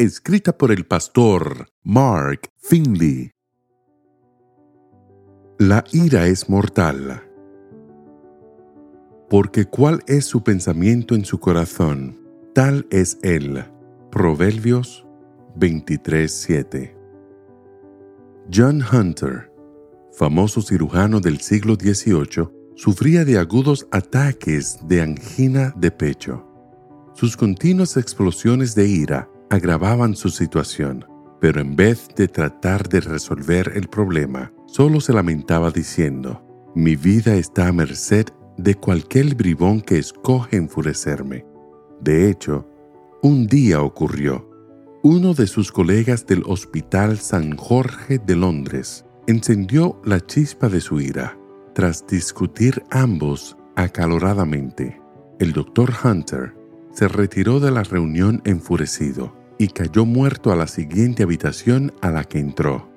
escrita por el pastor Mark Finley. La ira es mortal. Porque cuál es su pensamiento en su corazón, tal es él. Proverbios 23:7. John Hunter, famoso cirujano del siglo XVIII, sufría de agudos ataques de angina de pecho. Sus continuas explosiones de ira agravaban su situación, pero en vez de tratar de resolver el problema, solo se lamentaba diciendo, mi vida está a merced de cualquier bribón que escoge enfurecerme. De hecho, un día ocurrió. Uno de sus colegas del Hospital San Jorge de Londres encendió la chispa de su ira. Tras discutir ambos acaloradamente, el doctor Hunter se retiró de la reunión enfurecido y cayó muerto a la siguiente habitación a la que entró.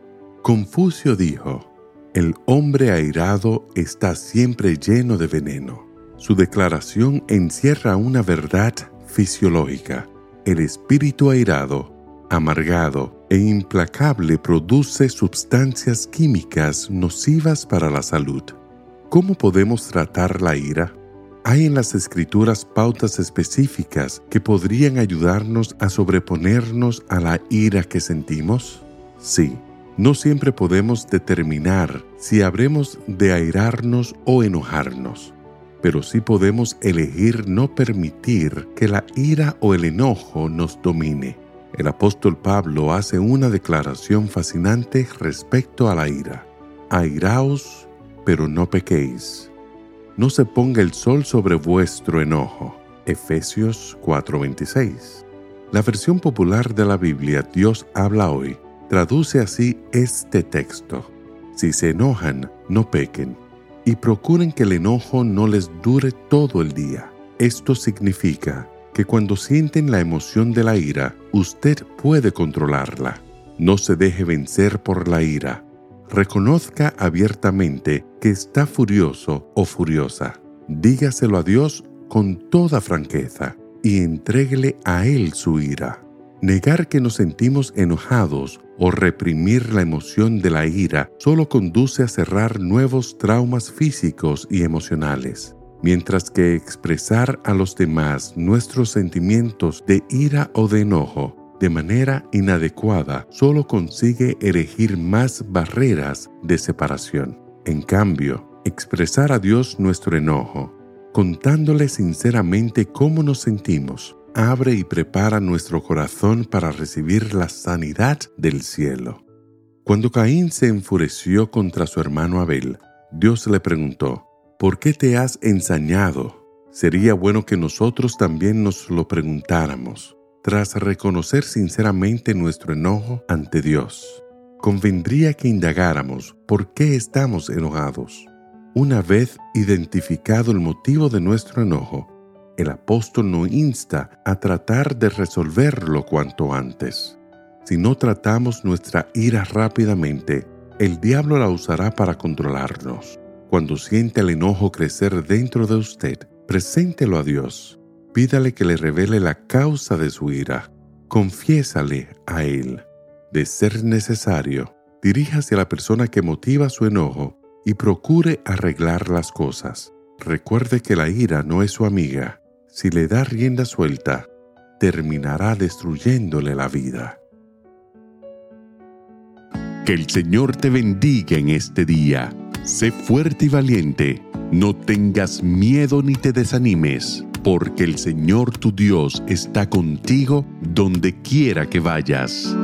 Confucio dijo, el hombre airado está siempre lleno de veneno. Su declaración encierra una verdad fisiológica. El espíritu airado, amargado e implacable produce sustancias químicas nocivas para la salud. ¿Cómo podemos tratar la ira? ¿Hay en las escrituras pautas específicas que podrían ayudarnos a sobreponernos a la ira que sentimos? Sí, no siempre podemos determinar si habremos de airarnos o enojarnos, pero sí podemos elegir no permitir que la ira o el enojo nos domine. El apóstol Pablo hace una declaración fascinante respecto a la ira. Airaos, pero no pequéis no se ponga el sol sobre vuestro enojo. Efesios 4:26. La versión popular de la Biblia Dios habla hoy traduce así este texto. Si se enojan, no pequen, y procuren que el enojo no les dure todo el día. Esto significa que cuando sienten la emoción de la ira, usted puede controlarla. No se deje vencer por la ira, reconozca abiertamente que está furioso o furiosa. Dígaselo a Dios con toda franqueza y entréguele a Él su ira. Negar que nos sentimos enojados o reprimir la emoción de la ira solo conduce a cerrar nuevos traumas físicos y emocionales, mientras que expresar a los demás nuestros sentimientos de ira o de enojo de manera inadecuada solo consigue erigir más barreras de separación. En cambio, expresar a Dios nuestro enojo, contándole sinceramente cómo nos sentimos, abre y prepara nuestro corazón para recibir la sanidad del cielo. Cuando Caín se enfureció contra su hermano Abel, Dios le preguntó, ¿por qué te has ensañado? Sería bueno que nosotros también nos lo preguntáramos tras reconocer sinceramente nuestro enojo ante Dios. Convendría que indagáramos por qué estamos enojados. Una vez identificado el motivo de nuestro enojo, el apóstol nos insta a tratar de resolverlo cuanto antes. Si no tratamos nuestra ira rápidamente, el diablo la usará para controlarnos. Cuando siente el enojo crecer dentro de usted, preséntelo a Dios Pídale que le revele la causa de su ira. Confiésale a él. De ser necesario, diríjase a la persona que motiva su enojo y procure arreglar las cosas. Recuerde que la ira no es su amiga. Si le da rienda suelta, terminará destruyéndole la vida. Que el Señor te bendiga en este día. Sé fuerte y valiente. No tengas miedo ni te desanimes porque el Señor tu Dios está contigo donde quiera que vayas.